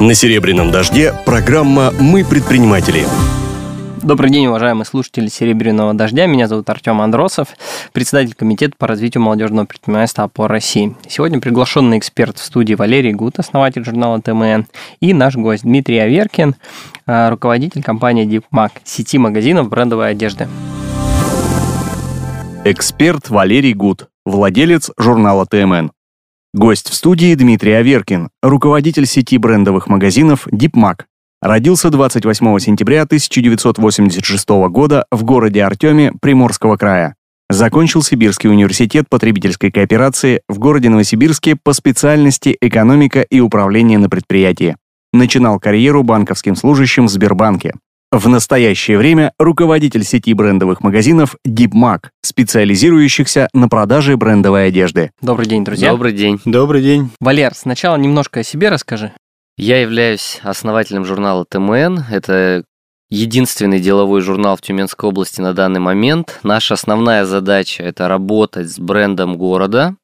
На «Серебряном дожде» программа «Мы предприниматели». Добрый день, уважаемые слушатели «Серебряного дождя». Меня зовут Артем Андросов, председатель Комитета по развитию молодежного предпринимательства ОПОР России. Сегодня приглашенный эксперт в студии Валерий Гут, основатель журнала ТМН, и наш гость Дмитрий Аверкин, э, руководитель компании DeepMag, сети магазинов брендовой одежды. Эксперт Валерий Гуд, владелец журнала ТМН. Гость в студии Дмитрий Аверкин, руководитель сети брендовых магазинов DeepMag. Родился 28 сентября 1986 года в городе Артеме Приморского края. Закончил Сибирский университет потребительской кооперации в городе Новосибирске по специальности экономика и управление на предприятии. Начинал карьеру банковским служащим в Сбербанке. В настоящее время руководитель сети брендовых магазинов DeepMag, специализирующихся на продаже брендовой одежды. Добрый день, друзья. Добрый день. Добрый день. Валер, сначала немножко о себе расскажи. Я являюсь основателем журнала ТМН. Это единственный деловой журнал в Тюменской области на данный момент. Наша основная задача – это работать с брендом города.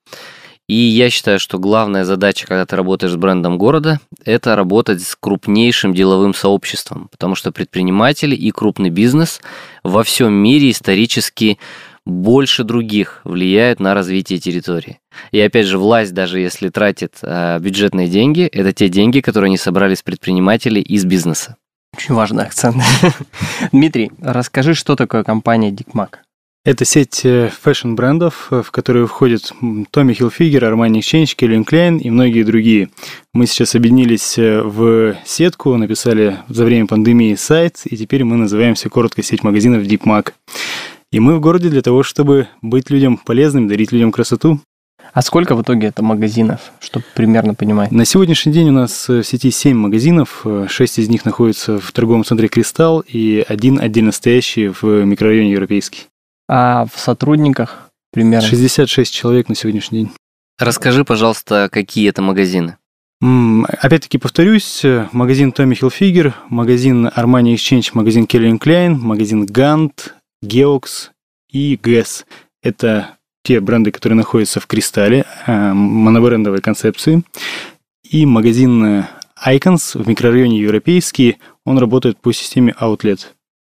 И я считаю, что главная задача, когда ты работаешь с брендом города, это работать с крупнейшим деловым сообществом, потому что предприниматели и крупный бизнес во всем мире исторически больше других влияют на развитие территории. И опять же, власть, даже если тратит э, бюджетные деньги, это те деньги, которые они собрали с предпринимателей из бизнеса. Очень важный акцент. Дмитрий, расскажи, что такое компания Дикмак? Это сеть э, фэшн-брендов, э, в которые входят Tommy Hilfiger, Armani Exchange, Calvin Klein и многие другие. Мы сейчас объединились э, в сетку, написали за время пандемии сайт, и теперь мы называемся коротко сеть магазинов DeepMag. И мы в городе для того, чтобы быть людям полезным, дарить людям красоту. А сколько в итоге это магазинов, чтобы примерно понимать? На сегодняшний день у нас в сети 7 магазинов, 6 из них находятся в торговом центре «Кристалл» и один отдельно стоящий в микрорайоне «Европейский». А в сотрудниках примерно? 66 человек на сегодняшний день. Расскажи, пожалуйста, какие это магазины? Опять-таки повторюсь, магазин Tommy Hilfiger, магазин Armani Exchange, магазин Calvin Klein, магазин Gant, Geox и GES. Это те бренды, которые находятся в Кристалле, э, монобрендовой концепции. И магазин э, Icons в микрорайоне Европейский, он работает по системе Outlet.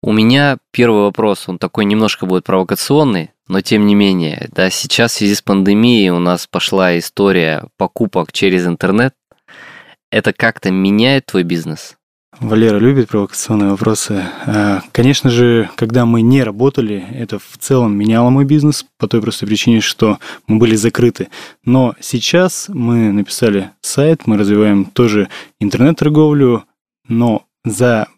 У меня первый вопрос, он такой немножко будет провокационный, но тем не менее, да, сейчас в связи с пандемией у нас пошла история покупок через интернет. Это как-то меняет твой бизнес? Валера любит провокационные вопросы. А, конечно же, когда мы не работали, это в целом меняло мой бизнес по той простой причине, что мы были закрыты. Но сейчас мы написали сайт, мы развиваем тоже интернет-торговлю, но за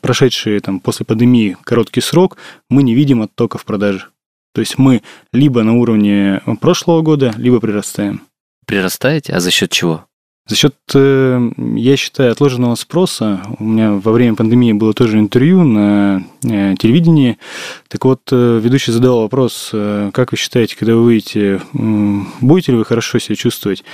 прошедший там, после пандемии короткий срок мы не видим оттока в продаже. То есть мы либо на уровне прошлого года, либо прирастаем. Прирастаете? А за счет чего? За счет, э, я считаю, отложенного спроса, у меня во время пандемии было тоже интервью на э, телевидении, так вот, э, ведущий задал вопрос, как вы считаете, когда вы выйдете, будете ли вы хорошо себя чувствовать?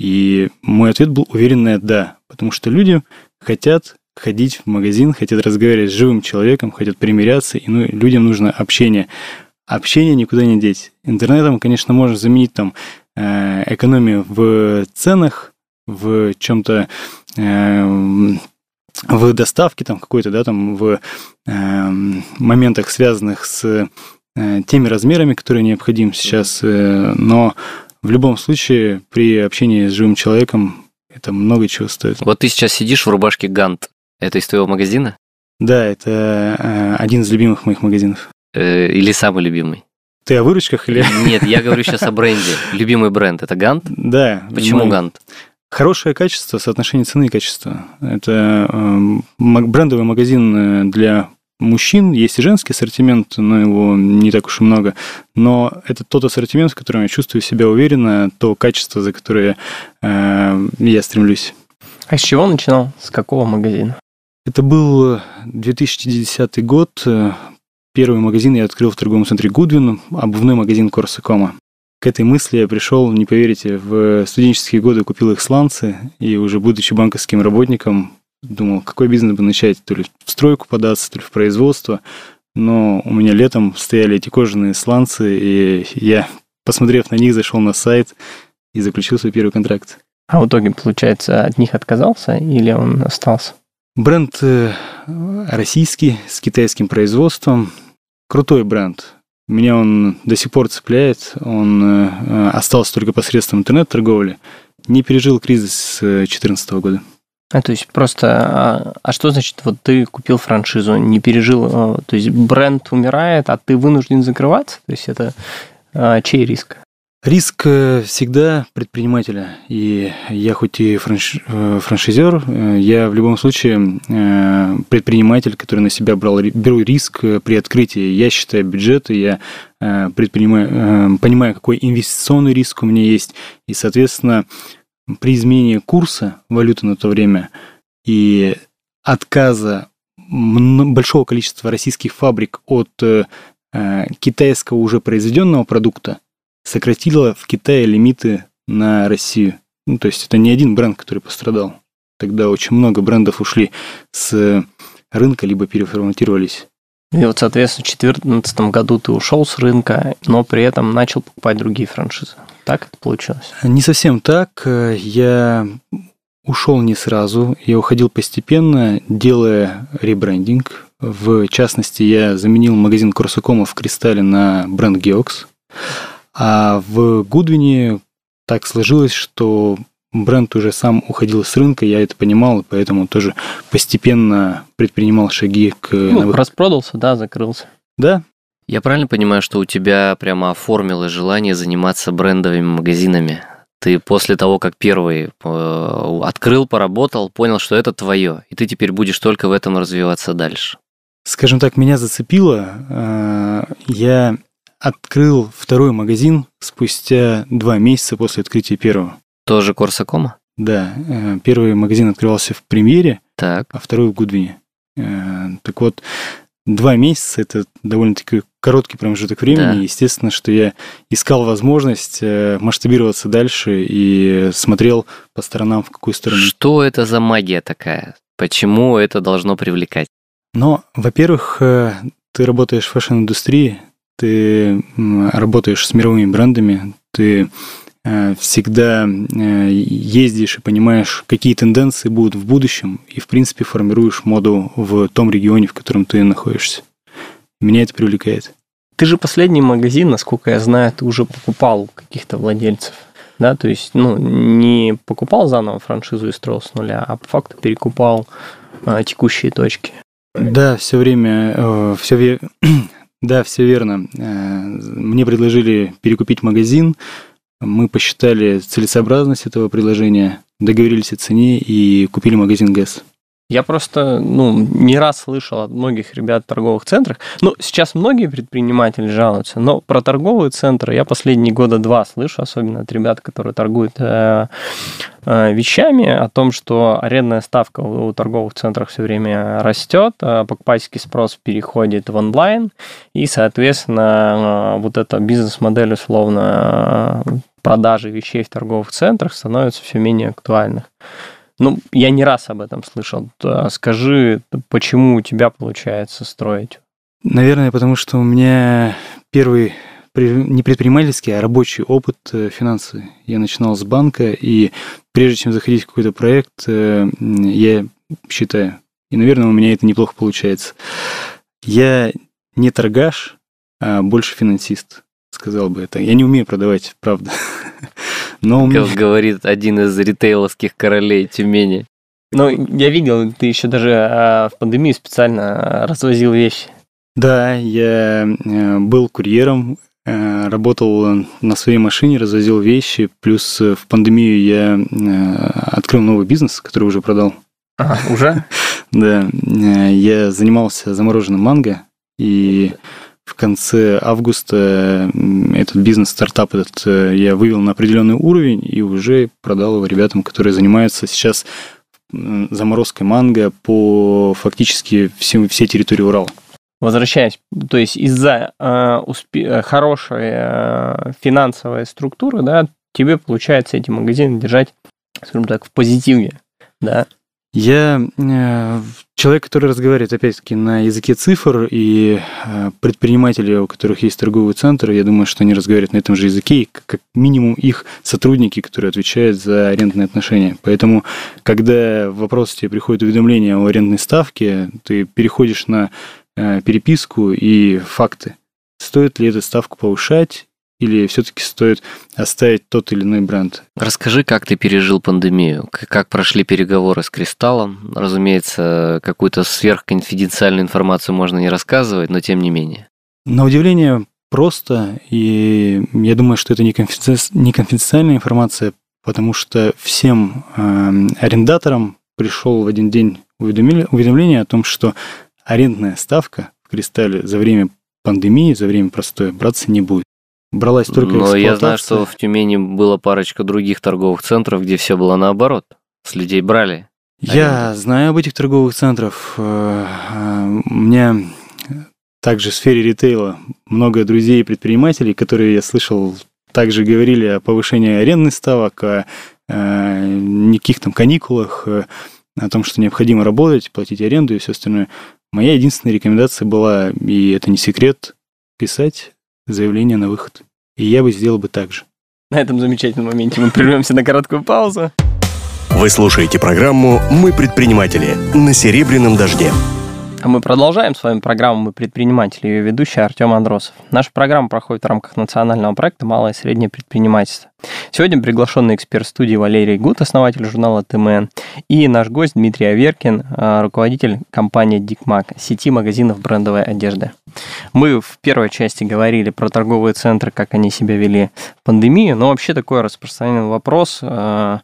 И мой ответ был уверенное «да», потому что люди хотят ходить в магазин, хотят разговаривать с живым человеком, хотят примиряться, и ну, людям нужно общение. Общение никуда не деть. Интернетом, конечно, можно заменить там экономию в ценах, в чем-то э, в доставке там какой-то, да, там в э, моментах, связанных с э, теми размерами, которые необходимы сейчас, э, но в любом случае при общении с живым человеком это много чего стоит. Вот ты сейчас сидишь в рубашке Гант. Это из твоего магазина? Да, это э, один из любимых моих магазинов. Э, или самый любимый? Ты о выручках или? Нет, я говорю сейчас о бренде. Любимый бренд это Гант? Да. Почему мой... Гант? Хорошее качество, соотношение цены и качества. Это э, брендовый магазин э, для мужчин. Есть и женский ассортимент, но его не так уж и много. Но это тот ассортимент, в котором я чувствую себя уверенно, то качество, за которое э, я стремлюсь. А с чего начинал? С какого магазина? Это был 2010 год. Первый магазин я открыл в торговом центре Гудвин, обувной магазин Корсакома к этой мысли я пришел, не поверите, в студенческие годы купил их сланцы, и уже будучи банковским работником, думал, какой бизнес бы начать, то ли в стройку податься, то ли в производство. Но у меня летом стояли эти кожаные сланцы, и я, посмотрев на них, зашел на сайт и заключил свой первый контракт. А в итоге, получается, от них отказался или он остался? Бренд э, российский, с китайским производством. Крутой бренд. Меня он до сих пор цепляет. Он э, остался только посредством интернет-торговли. Не пережил кризис с 2014 года. А то есть просто, а, а что значит, вот ты купил франшизу, не пережил, то есть бренд умирает, а ты вынужден закрываться? То есть это а, чей риск? Риск э, всегда предпринимателя. И я хоть и франш... Э, франшизер, э, я в любом случае предприниматель, который на себя брал, беру риск при открытии. Я считаю бюджеты, я предпринимаю, понимаю, какой инвестиционный риск у меня есть. И, соответственно, при изменении курса валюты на то время и отказа большого количества российских фабрик от китайского уже произведенного продукта, сократила в Китае лимиты на Россию. Ну, то есть это не один бренд, который пострадал. Тогда очень много брендов ушли с рынка, либо переформатировались. И вот, соответственно, в 2014 году ты ушел с рынка, но при этом начал покупать другие франшизы. Так это получилось? Не совсем так. Я ушел не сразу, я уходил постепенно, делая ребрендинг. В частности, я заменил магазин Корсакома в Кристалле на бренд Geox. А в Гудвине так сложилось, что бренд уже сам уходил с рынка, я это понимал, поэтому тоже постепенно предпринимал шаги к... Ну, распродался, да, закрылся. Да. Я правильно понимаю, что у тебя прямо оформилось желание заниматься брендовыми магазинами? Ты после того, как первый э, открыл, поработал, понял, что это твое, и ты теперь будешь только в этом развиваться дальше. Скажем так, меня зацепило. Э, я открыл второй магазин спустя два месяца после открытия первого. Тоже Корсакома? Да, э, первый магазин открывался в Премьере, так. а второй в Гудвине. Э, так вот, два месяца – это довольно-таки короткий промежуток времени. Да. Естественно, что я искал возможность э, масштабироваться дальше и смотрел по сторонам, в какую сторону. Что это за магия такая? Почему это должно привлекать? Но, во-первых, ты работаешь в fashion -индустрии, ты работаешь с мировыми брендами, ты э, всегда э, ездишь и понимаешь, какие тенденции будут в будущем, и, в принципе, формируешь моду в том регионе, в котором ты находишься. Меня это привлекает. Ты же последний магазин, насколько я знаю, ты уже покупал у каких-то владельцев. Да, то есть, ну, не покупал заново франшизу и строил с нуля, а по факту перекупал а, текущие точки. Да, все время, э, все, да, все верно. Э, мне предложили перекупить магазин. Мы посчитали целесообразность этого предложения, договорились о цене и купили магазин ГЭС. Я просто, ну, не раз слышал от многих ребят в торговых центрах. Ну, сейчас многие предприниматели жалуются, но про торговые центры я последние года два слышу, особенно от ребят, которые торгуют э, э, вещами, о том, что арендная ставка у, у торговых центров все время растет, э, покупательский спрос переходит в онлайн, и, соответственно, э, вот эта бизнес-модель условно э, продажи вещей в торговых центрах становится все менее актуальных. Ну, я не раз об этом слышал. Скажи, почему у тебя получается строить? Наверное, потому что у меня первый не предпринимательский, а рабочий опыт э, финансовый. Я начинал с банка, и прежде чем заходить в какой-то проект, э, я считаю, и, наверное, у меня это неплохо получается. Я не торгаш, а больше финансист, сказал бы это. Я не умею продавать, правда. Но как меня... говорит один из ритейловских королей Тюмени. Ну, я видел, ты еще даже а, в пандемии специально развозил вещи. Да, я э, был курьером, э, работал на своей машине, развозил вещи, плюс в пандемию я э, открыл новый бизнес, который уже продал. Ага, уже? Да, я занимался замороженным манго, и в конце августа этот бизнес-стартап этот э, я вывел на определенный уровень и уже продал его ребятам, которые занимаются сейчас заморозкой манго по фактически всем, всей территории Урала. Возвращаясь, то есть из-за э, успе- э, хорошей э, финансовой структуры, да, тебе получается эти магазины держать, скажем так, в позитиве, да, Я э, человек, который разговаривает, опять-таки, на языке цифр, и э, предприниматели, у которых есть торговый центр, я думаю, что они разговаривают на этом же языке, и как минимум их сотрудники, которые отвечают за арендные отношения. Поэтому, когда в вопрос тебе приходит уведомление о арендной ставке, ты переходишь на э, переписку и факты. Стоит ли эту ставку повышать или все-таки стоит оставить тот или иной бренд? Расскажи, как ты пережил пандемию, как прошли переговоры с Кристаллом. Разумеется, какую-то сверхконфиденциальную информацию можно не рассказывать, но тем не менее. На удивление просто, и я думаю, что это не конфиденциальная информация, потому что всем э, арендаторам пришел в один день уведомление о том, что арендная ставка в Кристалле за время пандемии, за время простоя браться не будет бралась только Но я знаю, что в Тюмени было парочка других торговых центров, где все было наоборот. С людей брали. Я аренду. знаю об этих торговых центрах. Э, э, у меня также в сфере ритейла много друзей и предпринимателей, которые, я слышал, также говорили о повышении арендных ставок, о э, никаких там каникулах, о том, что необходимо работать, платить аренду и все остальное. Моя единственная рекомендация была, и это не секрет, писать заявление на выход. И я бы сделал бы так же. На этом замечательном моменте мы прервемся на короткую паузу. Вы слушаете программу «Мы предприниматели» на «Серебряном дожде». А мы продолжаем с вами программу «Мы предприниматели» ее ведущий Артем Андросов. Наша программа проходит в рамках национального проекта «Малое и среднее предпринимательство». Сегодня приглашенный эксперт студии Валерий Гуд, основатель журнала ТМН, и наш гость Дмитрий Аверкин, а, руководитель компании Дикмак, сети магазинов брендовой одежды. Мы в первой части говорили про торговые центры, как они себя вели в пандемию, но вообще такой распространенный вопрос, а,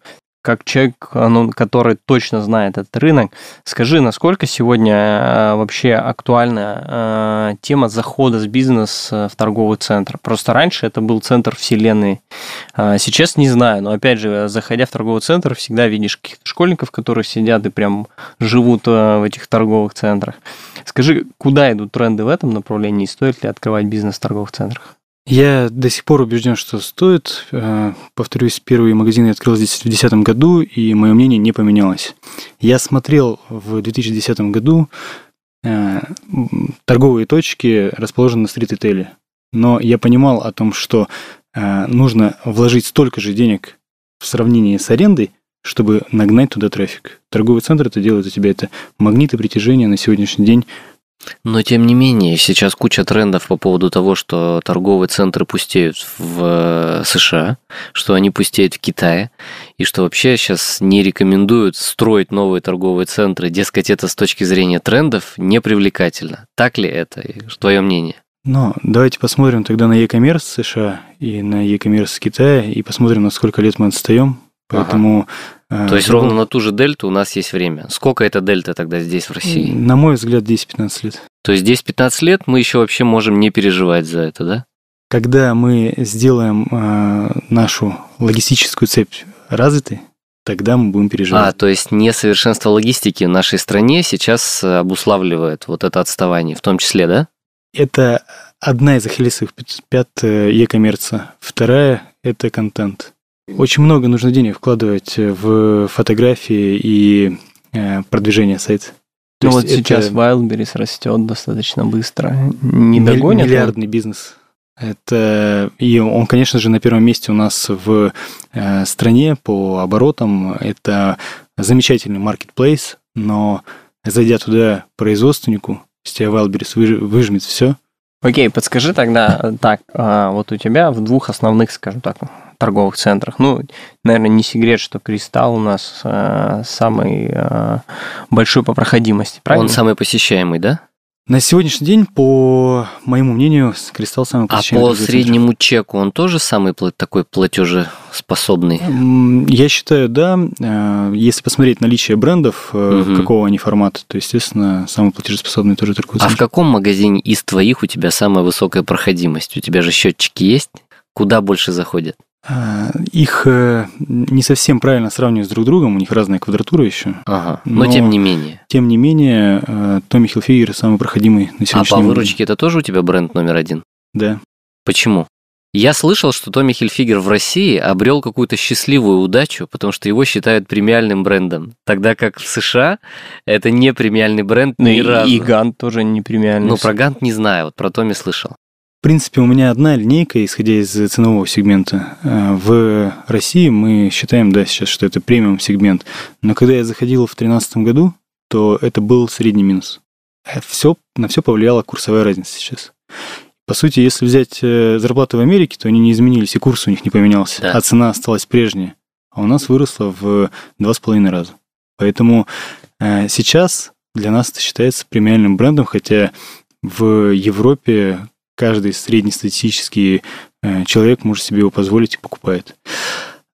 как человек, ну, который точно знает этот рынок, скажи, насколько сегодня э, вообще актуальна э, тема захода с бизнеса в торговый центр? Просто раньше это был центр вселенной. А сейчас не знаю, но опять же, заходя в торговый центр, всегда видишь каких-то школьников, которые сидят и прям живут э, в этих торговых центрах. Скажи, куда идут тренды в этом направлении? Стоит ли открывать бизнес в торговых центрах? Я до сих пор убежден, что стоит. Э, повторюсь, первый магазин я открыл здесь в 2010 году, и мое мнение не поменялось. Я смотрел в 2010 году э, торговые точки, расположенные на стрит-ритейле. Но я понимал о том, что э, нужно вложить столько же денег в сравнении с арендой, чтобы нагнать туда трафик. Торговый центр это делает за тебя. Это магниты притяжения на сегодняшний день но тем не менее, сейчас куча трендов по поводу того, что торговые центры пустеют в э, США, что они пустеют в Китае, и что вообще сейчас не рекомендуют строить новые торговые центры. Дескать, это с точки зрения трендов не привлекательно. Так ли это? Твое мнение? Ну, давайте посмотрим тогда на e-commerce США и на e-commerce Китая, и посмотрим, на сколько лет мы отстаем. Поэтому Ага. То есть ровно на ту же дельту у нас есть время. Сколько это дельта тогда здесь, в России? На мой взгляд, 10-15 лет. То есть 10-15 лет мы еще вообще можем не переживать за это, да? Когда мы сделаем э, нашу логистическую цепь развитой, тогда мы будем переживать. А, то есть несовершенство логистики в нашей стране сейчас обуславливает вот это отставание, в том числе, да? Это одна из ахиллесовых пят e-коммерца. Вторая – это контент. Очень много нужно денег вкладывать в фотографии и э, продвижение сайта. Ну вот сейчас Wildberries растет достаточно быстро. Не догонит? Миллиардный он? бизнес. Это и он, конечно же, на первом месте у нас в э, стране по оборотам. Это замечательный маркетплейс, но зайдя туда производственнику, с тебя Wildberries выжмет все. Окей, подскажи тогда так, а, вот у тебя в двух основных, скажем так, торговых центрах. Ну, наверное, не секрет, что Кристалл у нас э, самый э, большой по проходимости, правильно? Он самый посещаемый, да? На сегодняшний день, по моему мнению, Кристалл самый посещаемый. А по среднему центр. чеку он тоже самый такой платежеспособный? Я считаю, да. Э, если посмотреть наличие брендов, угу. какого они формата, то, естественно, самый платежеспособный тоже торговый центр. А в каком магазине из твоих у тебя самая высокая проходимость? У тебя же счетчики есть? Куда больше заходят? А, их э, не совсем правильно сравнивать с друг другом, у них разная квадратура еще. Ага, но, но тем не менее. Тем не менее, э, Томми Хилфигер самый проходимый на сегодняшний А по выручке это тоже у тебя бренд номер один? Да. Почему? Я слышал, что Томми Хильфигер в России обрел какую-то счастливую удачу, потому что его считают премиальным брендом, тогда как в США это не премиальный бренд Ну ни и, разу. и Гант тоже не премиальный. Ну, про Гант не знаю, вот про Томми слышал. В принципе, у меня одна линейка, исходя из ценового сегмента. Э, В России мы считаем, да, сейчас, что это премиум сегмент. Но когда я заходил в 2013 году, то это был средний минус. Все, на все повлияла курсовая разница сейчас. По сути, если взять э, зарплаты в Америке, то они не изменились, и курс у них не поменялся, Да. а цена осталась прежняя. А у нас выросла в два с половиной раза. Поэтому э, сейчас для нас это считается премиальным брендом, хотя в Европе каждый среднестатистический э, человек может себе его позволить и покупает.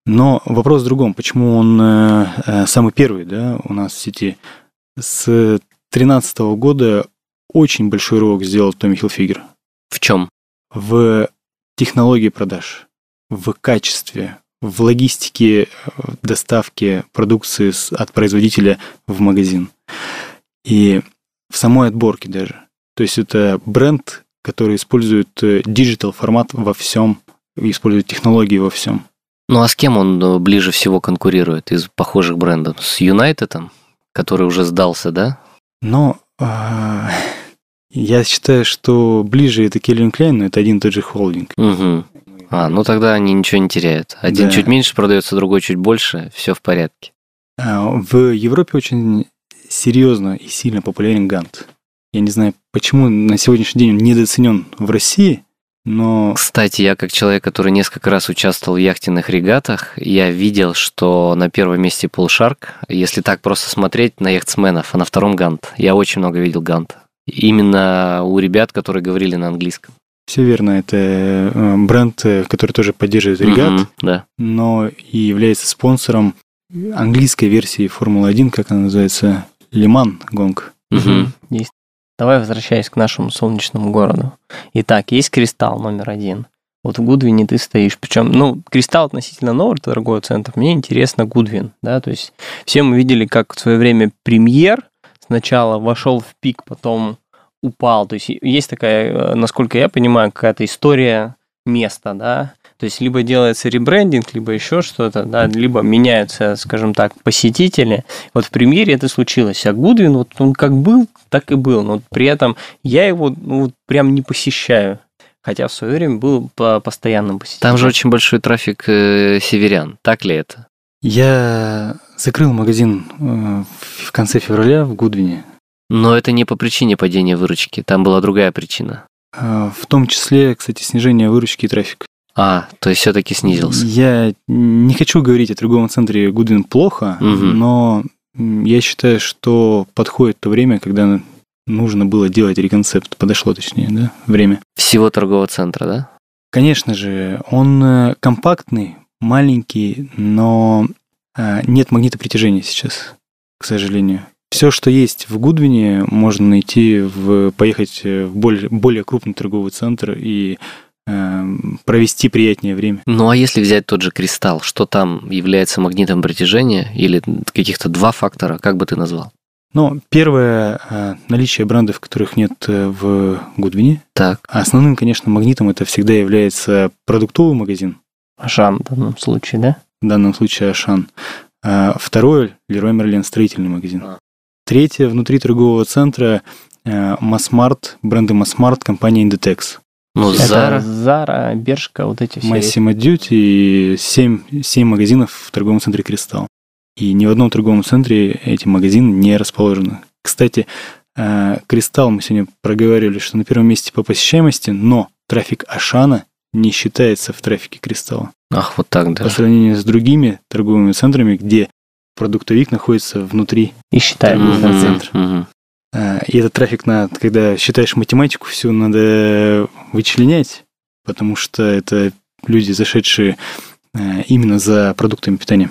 Но вопрос в другом. Почему он э, э, самый первый да, у нас в сети? С 2013 года очень большой рывок сделал Tommy Hilfiger В чем? в технологии продаж, в качестве, в логистике доставки продукции от производителя в магазин. И в самой отборке даже. То есть это бренд, который использует digital формат во всем, использует технологии во всем. Ну а с кем он э, ближе всего конкурирует из похожих брендов? С Юнайтедом, который уже сдался, да? Но а, я считаю, что ближе это Кельвин Клейн, но это один и тот же холдинг. Угу. А, ну тогда они ничего не теряют. Один Да. чуть меньше продается, другой чуть больше, все в порядке. А, В Европе очень серьезно и сильно популярен Гант. Я не знаю, почему на сегодняшний день он недооценен в России, но Кстати, я как человек, который несколько раз участвовал в яхтенных регатах, я видел, что на первом месте Полшарк, если так просто смотреть на яхтсменов, а на втором Гант. Я очень много видел Ганта. Именно у ребят, которые говорили на английском. все верно, это э, бренд, э, который тоже поддерживает регат, Мгм, да. но и является спонсором английской версии Формулы-1, как она называется, Лиман Гонг. Мгм. Есть. Давай возвращаясь к нашему солнечному городу. Итак, есть кристалл номер один. Вот в Гудвине ты стоишь. Причем, ну, кристалл относительно новый торговый центр. Мне интересно Гудвин, да, то есть все мы видели, как в свое время премьер сначала вошел в пик, потом упал. То есть есть такая, э, насколько я понимаю, какая-то история места, да, то есть либо делается ребрендинг, либо еще что-то, да, либо меняются, скажем так, посетители. Вот в премьере это случилось. А Гудвин, вот он как был, так и был. Но вот при этом я его ну, вот прям не посещаю. Хотя в свое время был по постоянным посетителем. Там же очень большой трафик э, северян. Так ли это? Я закрыл магазин э, в конце февраля в Гудвине. Но это не по причине падения выручки. Там была другая причина. Э, В том числе, кстати, снижение выручки и трафика. А, то есть все-таки снизился. Я не хочу говорить о торговом центре Гудвин плохо, Мгм. но я считаю, что подходит то время, когда нужно было делать реконцепт. Подошло, точнее, да, время. Всего торгового центра, да? Конечно же, он э, компактный, маленький, но э, нет магнита притяжения сейчас, к сожалению. Все, что есть в Гудвине, можно найти, в, поехать э, в более, более крупный торговый центр и провести приятнее время. Ну а если взять тот же кристалл, что там является магнитом притяжения или каких-то два фактора, как бы ты назвал? Но первое э, наличие брендов, которых нет э, в Гудвине. Так. Основным, конечно, магнитом это всегда является продуктовый магазин, Ашан в данном случае, да? в данном случае Ашан. А второе Леруа Мерлен строительный магазин. А. Третье внутри торгового центра э, масс-маркет, бренды масс-маркет, компания Inditex. Ну, Это Zara. Zara, Bershka, вот эти все. Massimo Dutti и 7, 7 магазинов в торговом центре Кристалл. И ни в одном торговом центре эти магазины не расположены. Кстати, э, Кристалл мы сегодня проговаривали, что на первом месте по посещаемости, но трафик Ашана не считается в трафике Кристалла. Ах, вот так По даже. сравнению с другими торговыми центрами, где продуктовик находится внутри. И считают Мгм. бизнес Мгм, центр. мгм. Э, И этот трафик, на, когда считаешь математику, все надо вычленять, потому что это люди, зашедшие э, именно за продуктами питания.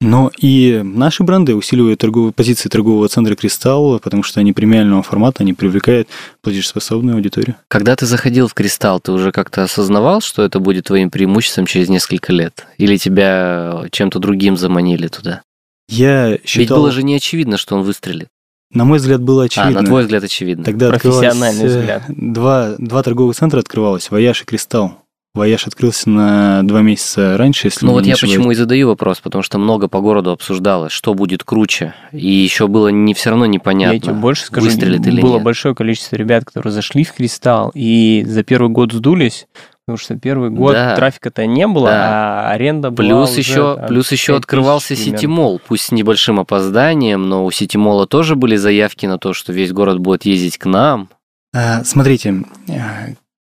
Но и наши бренды усиливают торговые, позиции торгового центра «Кристалл», потому что они премиального формата, они привлекают платежеспособную аудиторию. Когда ты заходил в Кристалл, ты уже как-то осознавал, что это будет твоим преимуществом через несколько лет? Или тебя чем-то другим заманили туда? Я Ведь считал... было же не очевидно, что он выстрелит. На мой взгляд, было А, очевидно. на твой взгляд, очевидно. Тогда Профессиональный э, взгляд. Два, два торговых центра открывалось, Вояж и Кристалл. Вояж открылся на два месяца раньше, если Ну вот я ошибаюсь. почему и задаю вопрос, потому что много по городу обсуждалось, что будет круче, и еще было не все равно Я непонятно, тебе больше скажу, выстрелит или было нет. большое количество ребят, которые зашли в Кристалл и за первый год сдулись, потому что первый год Да. трафика-то не было, Да. а аренда была Плюс уже, еще, там, плюс еще 5000 открывался. Ситимол, пусть с небольшим опозданием, но у Ситимола тоже были заявки на то, что весь город будет ездить к нам. А, Смотрите, а,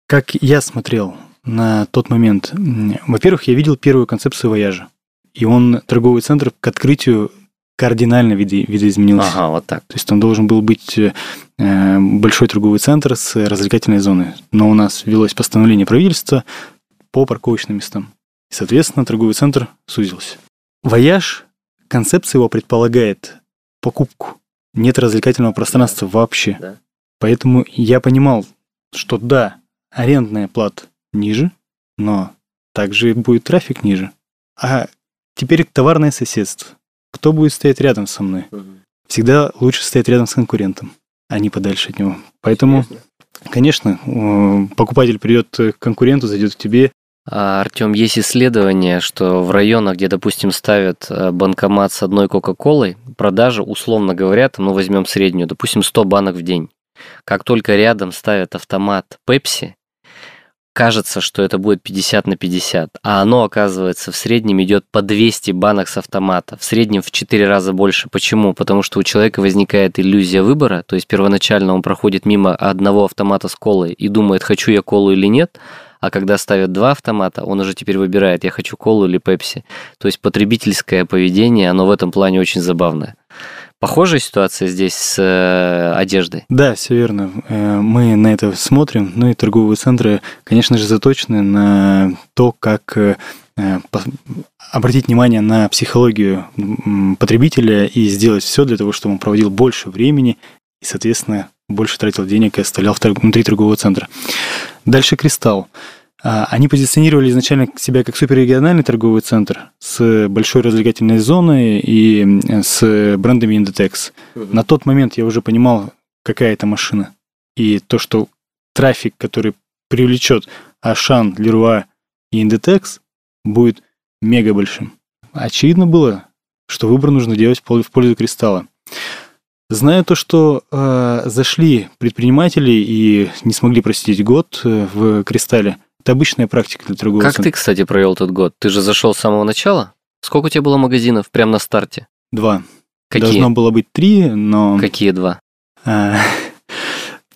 как я смотрел на тот момент. Во-первых, я видел первую концепцию вояжа. И он, торговый центр, к открытию кардинально видо- видоизменился. Ага, вот так. То есть там должен был быть э, большой торговый центр с развлекательной зоной. Но у нас ввелось постановление правительства по парковочным местам. И, соответственно, торговый центр сузился. Вояж, концепция его предполагает покупку. Нет развлекательного пространства вообще. Да. Поэтому я понимал, что да, арендная плата ниже, но также будет трафик ниже. А теперь товарное соседство. Кто будет стоять рядом со мной? Всегда лучше стоять рядом с конкурентом, а не подальше от него. Поэтому, конечно, э, покупатель придет к конкуренту, зайдет к тебе. А, Артем, есть исследование, что в районах, где, допустим, ставят э, банкомат с одной Кока-Колой, продажа, условно говоря, там, ну, возьмем среднюю, допустим, 100 банок в день. Как только рядом ставят автомат Пепси, кажется, что это будет 50 на 50, а оно, оказывается, в среднем идет по 200 банок с автомата, в среднем в 4 раза больше. Почему? Потому что у человека возникает иллюзия выбора, то есть первоначально он проходит мимо одного автомата с колой и думает, хочу я колу или нет, а когда ставят два автомата, он уже теперь выбирает, я хочу колу или пепси. То есть потребительское поведение, оно в этом плане очень забавное. Похожая ситуация здесь с э, одеждой. Да, все верно. Э, Мы на это смотрим. Ну и торговые центры, конечно же, заточены на то, как э, обратить внимание на психологию потребителя и сделать все для того, чтобы он проводил больше времени и, соответственно, больше тратил денег и оставлял внутри торгового центра. Дальше «Кристалл». А, Они позиционировали изначально себя как суперрегиональный торговый центр с большой развлекательной зоной и с брендами Inditex. На тот момент я уже понимал, какая это машина. И то, что трафик, который привлечет Ашан, Леруа и Inditex, будет мега большим. Очевидно было, что выбор нужно делать в пользу кристалла. Зная то, что э, зашли предприниматели и не смогли просидеть год э, в кристалле, это обычная практика для торгового Как центра. ты, кстати, провел тот год? Ты же зашел с самого начала? Сколько у тебя было магазинов прямо на старте? Два. Какие? Должно было быть три, но... Какие два? А,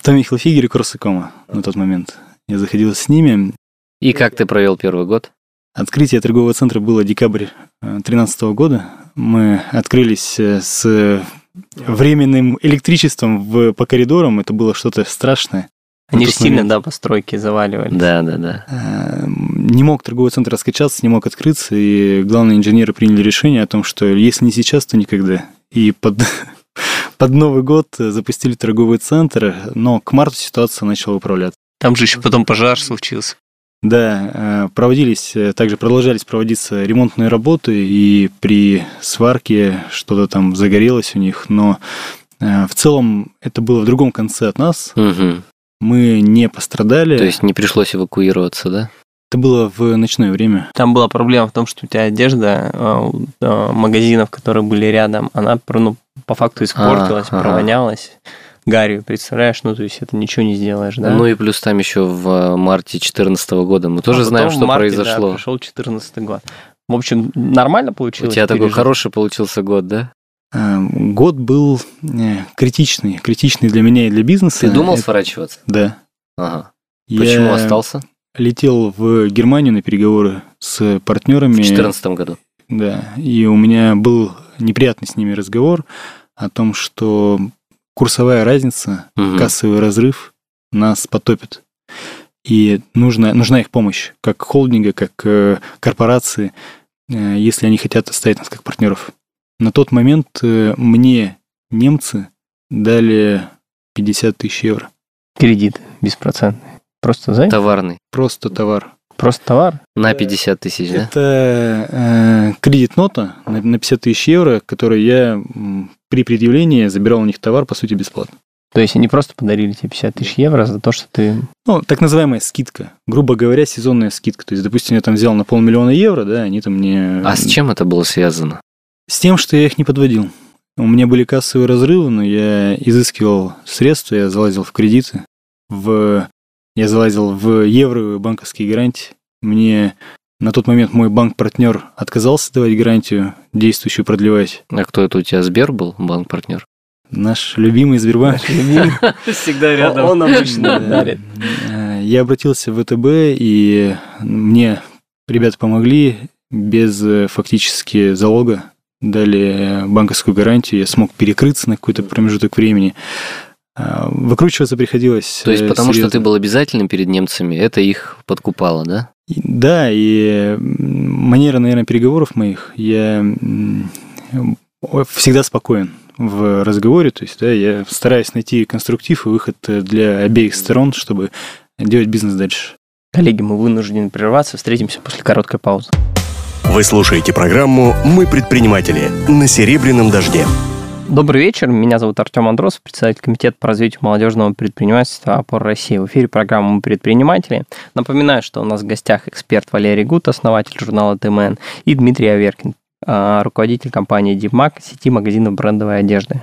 Томми Хилфигер и Корсакома на тот момент. Я заходил с ними. И как ты провел первый год? Открытие торгового центра было декабрь 2013 года. Мы открылись э, с временным электричеством в, по коридорам. Это было что-то страшное. Они же сильно, момент. да, постройки заваливали. Да, да, да. Э, Не мог торговый центр раскачаться, не мог открыться, и главные инженеры приняли решение о том, что если не сейчас, то никогда. И под, под Новый год запустили торговый центр, но к марту ситуация начала управляться. Там же еще потом пожар случился. Да, э, проводились, э, также продолжались проводиться ремонтные работы, и при сварке что-то там загорелось у них, но в целом это было в другом конце от нас. Мгм. Мы не пострадали. То есть не пришлось эвакуироваться, да? это было в ночное время. Там была проблема в том, что у тебя одежда э, у э, магазинов, которые были рядом, она ну, по факту испортилась, ага. провонялась гарью, представляешь? Ну, то есть это ничего не сделаешь, да? Ну и плюс там еще в марте 2014 года мы тоже А знаем, что в марте, произошло. Да, пришел 14 год. В общем, нормально У получилось. тебя такой пережить? хороший получился год, да? Э, Год был э, критичный, критичный для меня и для бизнеса. Ты думал Это- сворачиваться? Да. Ага. Почему Я остался? летел в Германию на переговоры с партнерами. В 2014 году. Да, и у меня был неприятный с ними разговор о том, что курсовая разница, Мгм. кассовый разрыв нас потопит. И нужна, нужна их помощь, как холдинга, как э, корпорации, э, если они хотят оставить нас как партнеров. На тот момент э, мне немцы дали 50 тысяч евро. Кредит беспроцентный. Просто займ? Товарный. Просто товар. Просто товар? На 50 тысяч, да? Это э, кредит-нота на, на 50 тысяч евро, которую я при предъявлении забирал у них товар, по сути, бесплатно. То есть они просто подарили тебе 50 тысяч евро за то, что ты... Ну, так называемая скидка. Грубо говоря, сезонная скидка. То есть, допустим, я там взял на полмиллиона евро, да, они там мне... А с чем это было связано? С тем, что я их не подводил. У меня были кассовые разрывы, но я изыскивал средства, я залазил в кредиты, в... я залазил в евровые банковские гарантии. Мне на тот момент мой банк-партнер отказался давать гарантию, действующую продлевать. А кто это у тебя, Сбер был, банк-партнер? Наш любимый Сбербанк. Всегда рядом. Он обычно дарит. Я обратился в ВТБ, и мне ребята помогли без э, фактически залога, дали банковскую гарантию, я смог перекрыться на какой-то промежуток времени. А, Выкручиваться приходилось. То есть э, потому что серьезно. ты был обязательным перед немцами, это их подкупало, да? Да, и манера, наверное, переговоров моих, я всегда спокоен в разговоре, то есть, да, я стараюсь найти конструктив и выход э, для обеих сторон, чтобы делать бизнес дальше. Коллеги, мы вынуждены прерваться. Встретимся после короткой паузы. Вы слушаете программу «Мы предприниматели» на Серебряном дожде. Добрый вечер. Меня зовут Артем Андросов, председатель комитета по развитию молодежного предпринимательства «Опор России». В эфире программа «Мы предприниматели». Напоминаю, что у нас в гостях эксперт Валерий Гут, основатель журнала ТМН, и Дмитрий Аверкин, руководитель компании Дипмак, сети магазинов брендовой одежды.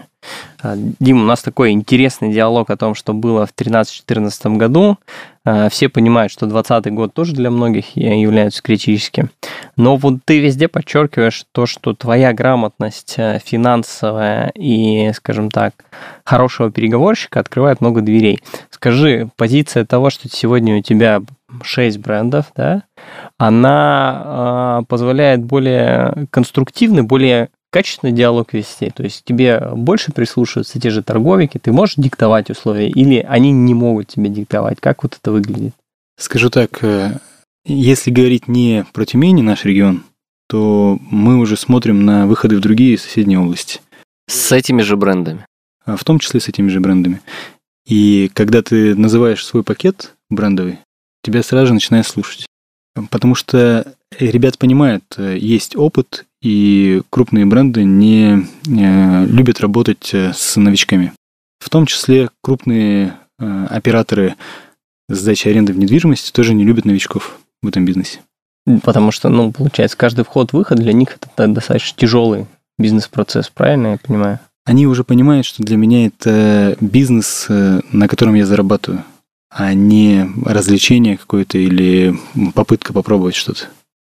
А, Дим, у нас такой интересный диалог о том, что было в 2013-2014 году. А, Все понимают, что 2020 год тоже для многих является критическим. Но вот ты везде подчеркиваешь то, что твоя грамотность э, финансовая и, скажем так, хорошего переговорщика открывает много дверей. Скажи, позиция того, что сегодня у тебя 6 брендов, да, она э, позволяет более конструктивный, более качественный диалог вести. То есть тебе больше прислушиваются те же торговики, ты можешь диктовать условия, или они не могут тебе диктовать. Как вот это выглядит? Скажу так, э, если говорить не про Тюмень, наш регион, то мы уже смотрим на выходы в другие соседние области, С этими же брендами. а в том числе с этими же брендами. И когда ты называешь свой пакет брендовый, тебя сразу же начинают слушать. Потому что ребят понимают, э, есть опыт, и крупные бренды не э, любят работать э, с новичками. В том числе крупные операторы сдачи аренды в недвижимости тоже не любят новичков в этом бизнесе. Потому что, ну, получается, каждый вход-выход для них это достаточно тяжелый бизнес-процесс, правильно я понимаю? Они уже понимают, что для меня это бизнес, на котором я зарабатываю, а не развлечение какое-то или попытка попробовать что-то.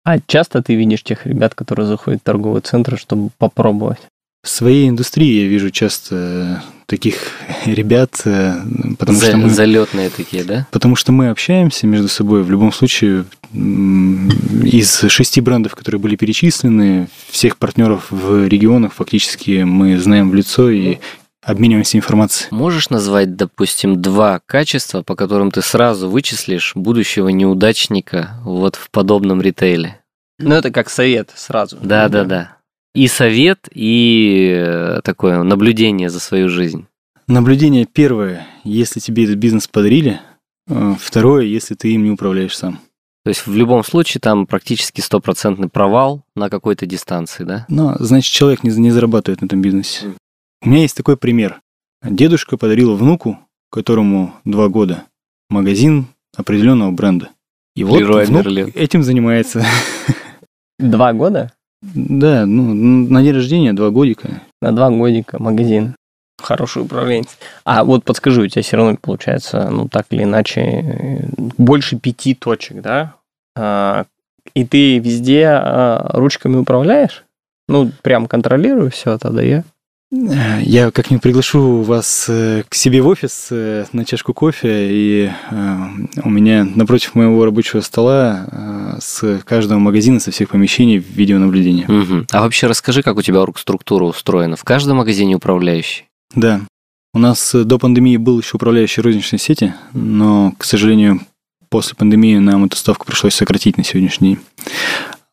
А часто ты видишь тех ребят, которые заходят в торговые центры, чтобы попробовать? В своей индустрии я вижу часто таких ребят, э, потому За- что мы... Залетные такие, да? Потому что мы общаемся между собой. В любом случае, из шести брендов, которые были перечислены, всех партнеров в регионах фактически мы знаем в лицо и обмениваемся информацией. Можешь назвать, допустим, два качества, по которым ты сразу вычислишь будущего неудачника вот в подобном ритейле? Ну, это как совет сразу. Да, да, да. И совет, и э, такое наблюдение за свою жизнь. Наблюдение первое, если тебе этот бизнес подарили. Э, Второе, если ты им не управляешь сам. То есть в любом случае там практически стопроцентный провал на какой-то дистанции, да? Но, значит, человек не, не зарабатывает на этом бизнесе. У меня есть такой пример. Дедушка подарил внуку, которому два года, магазин определенного бренда. И вот Леруа внук Мерлен. этим занимается. Два года? Да, ну, на день рождения два годика. На два годика магазин. Хороший управленец. А вот подскажи, у тебя все равно получается, ну, так или иначе, э, больше пяти точек, да? А, и ты везде а, ручками управляешь? Ну, прям контролирую все это, да я? Я как-нибудь приглашу вас э, к себе в офис э, на чашку кофе, и э, у меня напротив моего рабочего стола с каждого магазина, со всех помещений видеонаблюдение. Мгм. А вообще расскажи, как у тебя оргструктура устроена. В каждом магазине управляющий. Да. У нас до пандемии был еще управляющий розничной сети, но, к сожалению, после пандемии нам эту ставку пришлось сократить на сегодняшний день.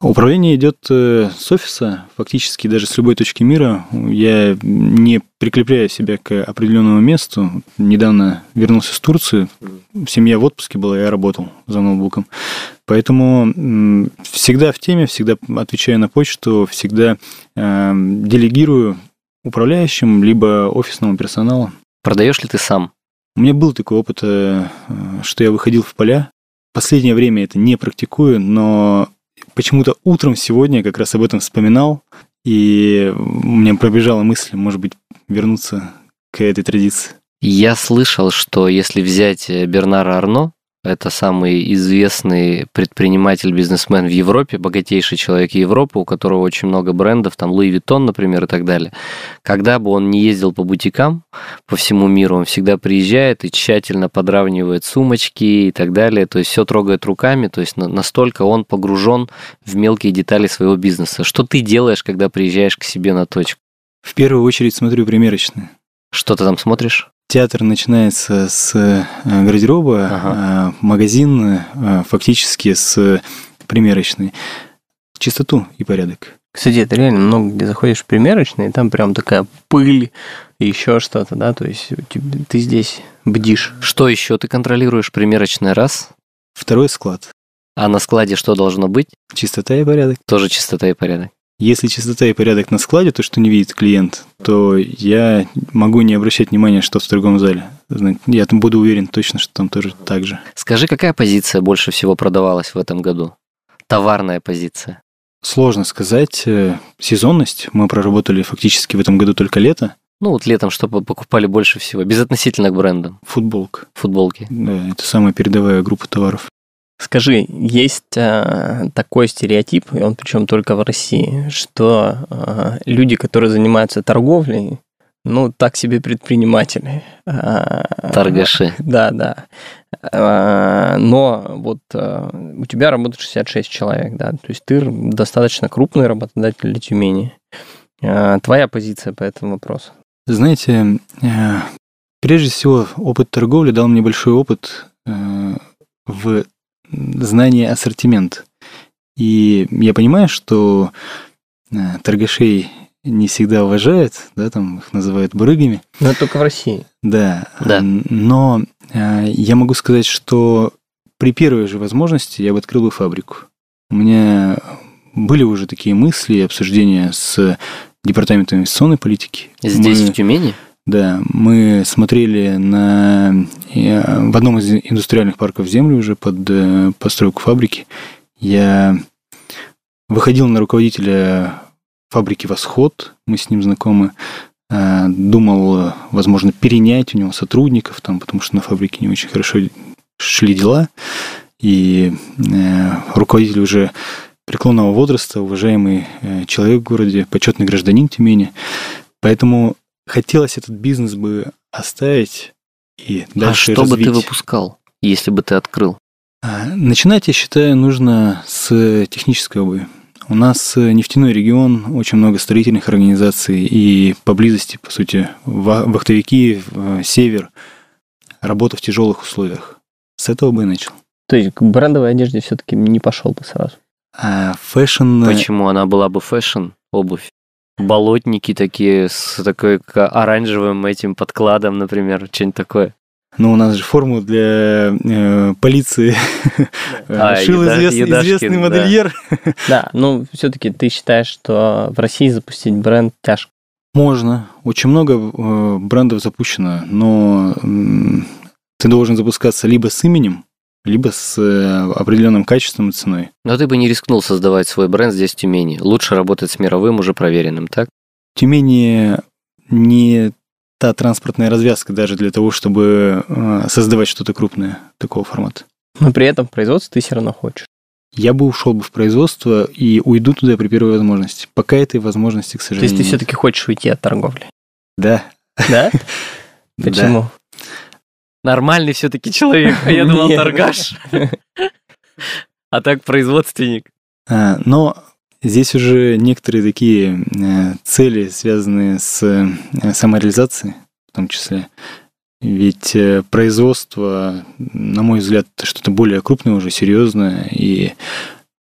Управление идет э, с офиса, фактически даже с любой точки мира. Я не прикрепляю себя к определенному месту. Недавно вернулся с Турции. Семья в отпуске была, я работал за ноутбуком. Поэтому всегда в теме, всегда отвечаю на почту, всегда э, делегирую управляющим, либо офисному персоналу. Продаешь ли ты сам? У меня был такой опыт, э, что я выходил в поля. Последнее время это не практикую, но почему-то утром сегодня как раз об этом вспоминал, и у меня пробежала мысль, может быть, вернуться к этой традиции. Я слышал, что если взять э, Бернара Арно, это самый известный предприниматель, бизнесмен в Европе, богатейший человек Европы, у которого очень много брендов, там Луи Виттон, например, и так далее. Когда бы он не ездил по бутикам по всему миру, он всегда приезжает и тщательно подравнивает сумочки и так далее, то есть все трогает руками, то есть настолько он погружен в мелкие детали своего бизнеса. Что ты делаешь, когда приезжаешь к себе на точку? В первую очередь смотрю примерочные. Что ты там смотришь? Театр начинается с э, гардероба, ага. А магазин э, фактически с примерочной. Чистоту и порядок. Кстати, это реально много где заходишь в примерочные, и там прям такая пыль и еще что-то, да, то есть ты здесь бдишь. Что еще ты контролируешь примерочный раз? Второй склад. А на складе что должно быть? Чистота и порядок. Тоже чистота и порядок. Если чистота и порядок на складе, то, что не видит клиент, то я могу не обращать внимания, что в торговом зале. Я там буду уверен точно, что там тоже так же. Скажи, какая позиция больше всего продавалась в этом году? Товарная позиция. Сложно сказать. Э, сезонность. Мы проработали фактически в этом году только лето. Ну, вот летом что покупали больше всего, безотносительно к брендам? Футболка. Футболки. Да, это самая передовая группа товаров. Скажи, есть э, такой стереотип, и он причем только в России, что э, люди, которые занимаются торговлей, ну, так себе предприниматели. Э, Торгаши. Да, да. Э, но вот э, у тебя работает 66 человек, да, то есть ты достаточно крупный работодатель для Тюмени. Твоя позиция по этому вопросу? Знаете, прежде всего, опыт торговли дал мне большой опыт в знание ассортимент. И я понимаю, что э, торгашей не всегда уважают, да, там их называют барыгами. Но только в России. Да. да. Но э, я могу сказать, что при первой же возможности я бы открыл бы фабрику. У меня были уже такие мысли обсуждения с департаментом инвестиционной политики. Здесь, Мы... в Тюмени? Да, мы смотрели на э, в одном из индустриальных парков землю уже под э, постройку фабрики. Я выходил на руководителя фабрики «Восход», мы с ним знакомы, э, думал, возможно, перенять у него сотрудников, там, потому что на фабрике не очень хорошо шли дела, и руководитель уже преклонного возраста, уважаемый человек в городе, почетный гражданин Тюмени. Поэтому хотелось этот бизнес бы оставить и а дальше А что развить. бы ты выпускал, если бы ты открыл? А, начинать, я считаю, нужно с технической обуви. У нас нефтяной регион, очень много строительных организаций, и поблизости, по сути, вахтовики, север, работа в тяжелых условиях. С этого бы и начал. То есть к брендовой одежде все-таки не пошел бы сразу? А fashion... Почему она была бы fashion, обувь? Болотники такие с такой оранжевым этим подкладом, например, что-нибудь такое. Ну, у нас же форму для э, полиции а, шил еда, извест, едашки, известный модельер. Да, да ну, все-таки ты считаешь, что в России запустить бренд тяжко? Можно. Очень много э, брендов запущено, но э, ты должен запускаться либо с именем, либо с э, определенным качеством и ценой. Но ты бы не рискнул создавать свой бренд здесь, в Тюмени. Лучше работать с мировым, уже проверенным, так? В Тюмени не та транспортная развязка даже для того, чтобы э, создавать что-то крупное такого формата. Но при этом производство ты все равно хочешь. Я бы ушел бы в производство и уйду туда при первой возможности. Пока этой возможности, к сожалению, То есть ты все-таки хочешь уйти от торговли? Да. Да? Почему? Нормальный все-таки человек, а я думал торгаш. А так производственник. А, но здесь уже некоторые такие э, цели, связанные с э, самореализацией, в том числе. Ведь э, производство, на мой взгляд, что-то более крупное уже, серьезное, и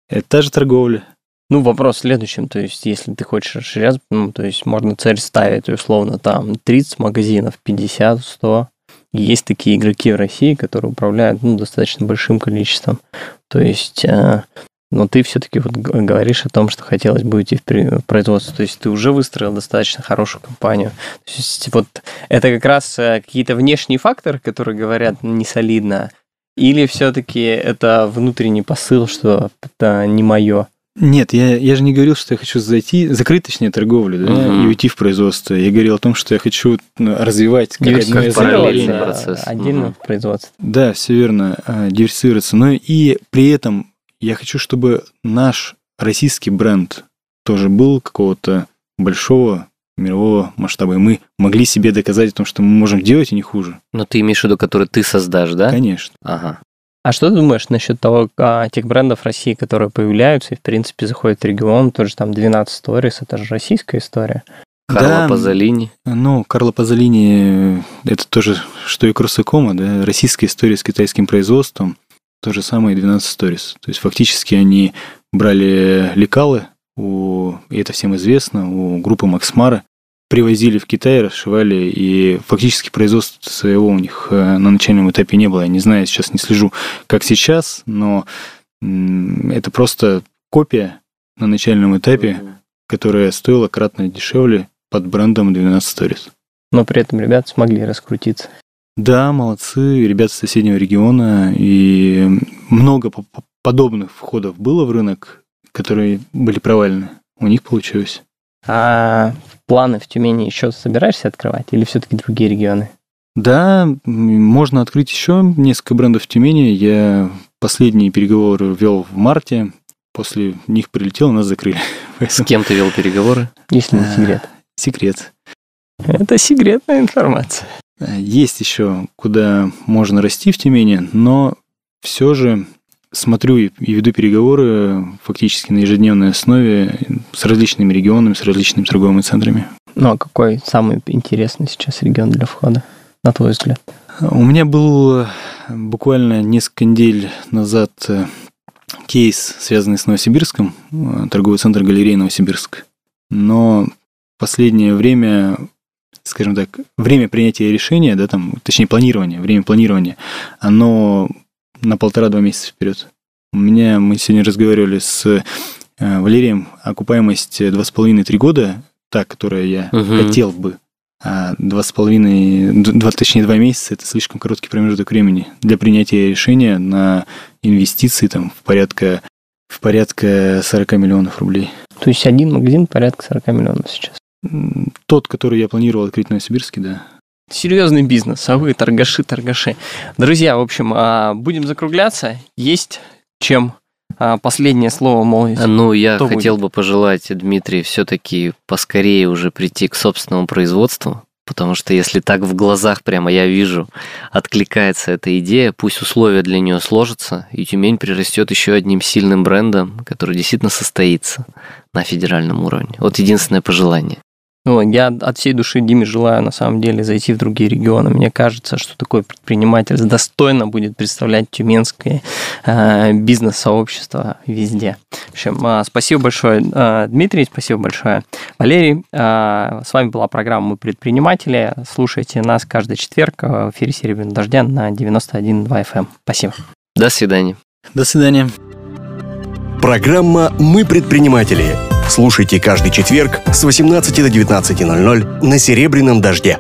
это та же торговля. Ну, вопрос в следующем, то есть, если ты хочешь расширяться, ну, то есть, можно цель ставить, условно, там, 30 магазинов, 50, 100, есть такие игроки в России, которые управляют ну, достаточно большим количеством. То есть, э, но ты все-таки вот говоришь о том, что хотелось бы уйти в производство. То есть ты уже выстроил достаточно хорошую компанию. То есть вот это как раз э, какие-то внешние факторы, которые говорят не солидно, или все-таки это внутренний посыл, что это не мое? Нет, я, я же не говорил, что я хочу зайти, закрыть, точнее, торговлю, да, угу. и уйти в производство. Я говорил о том, что я хочу ну, развивать одно параллельный процесс. Отдельно угу. в производстве. Да, все верно, а, диверсифицироваться. Но и при этом я хочу, чтобы наш российский бренд тоже был какого-то большого мирового масштаба, и мы могли себе доказать о том, что мы можем делать и не хуже. Но ты имеешь в виду, который ты создашь, да? Конечно. Ага. А что ты думаешь насчет того, а, тех брендов России, которые появляются и, в принципе, заходят в регион, тоже там 12 Stories, это же российская история. Карло да, Пазолини. Ну, Карло Пазолини, это тоже, что и Крусакома, да, российская история с китайским производством, то же самое и 12 Stories. То есть, фактически они брали лекалы, у, и это всем известно, у группы Максмара, привозили в Китай, расшивали, и фактически производства своего у них э, на начальном этапе не было. Я не знаю, сейчас не слежу, как сейчас, но это просто копия на начальном этапе, которая стоила кратно дешевле под брендом 12 Stories. Но при этом ребята смогли раскрутиться. Да, молодцы, ребята с соседнего региона, и много подобных входов было в рынок, которые были провалены. У них получилось. А планы в Тюмени еще собираешься открывать или все-таки другие регионы? Да, можно открыть еще несколько брендов в Тюмени. Я последние переговоры вел в марте. После них прилетел, нас закрыли. С кем ты вел переговоры? Если не а, секрет. Секрет. Это секретная информация. Есть еще, куда можно расти в Тюмени, но все же смотрю и веду переговоры фактически на ежедневной основе с различными регионами, с различными торговыми центрами. Ну а какой самый интересный сейчас регион для входа, на твой взгляд? У меня был буквально несколько недель назад э, кейс, связанный с Новосибирском, э, торговый центр галереи Новосибирск. Но последнее время, скажем так, время принятия решения, да, там, точнее планирования, время планирования, оно на полтора-два месяца вперед. У меня, мы сегодня разговаривали с э, Валерием, окупаемость 2,5-3 года, та, которая я угу. хотел бы, а два с половиной, два, точнее, два месяца – это слишком короткий промежуток времени для принятия решения на инвестиции там, в порядка, в порядка 40 миллионов рублей. То есть один магазин порядка 40 миллионов сейчас? Тот, который я планировал открыть в Новосибирске, да. Серьезный бизнес, а вы торгаши, торгаши. Друзья, в общем, а, будем закругляться. Есть чем а, последнее слово молвить. Ну, я хотел будет? бы пожелать, Дмитрий, все-таки поскорее уже прийти к собственному производству, потому что если так в глазах прямо я вижу, откликается эта идея, пусть условия для нее сложатся, и Тюмень прирастет еще одним сильным брендом, который действительно состоится на федеральном уровне. Вот единственное пожелание. Ну, я от всей души Диме желаю, на самом деле, зайти в другие регионы. Мне кажется, что такой предприниматель достойно будет представлять тюменское э, бизнес-сообщество везде. В общем, э, спасибо большое, э, Дмитрий, спасибо большое, Валерий. Э, с вами была программа «Мы предприниматели». Слушайте нас каждый четверг в эфире «Серебряного дождя» на 91.2 FM. Эм. Спасибо. До свидания. До свидания. Программа «Мы предприниматели» Слушайте каждый четверг с 18 до 19.00 на «Серебряном дожде».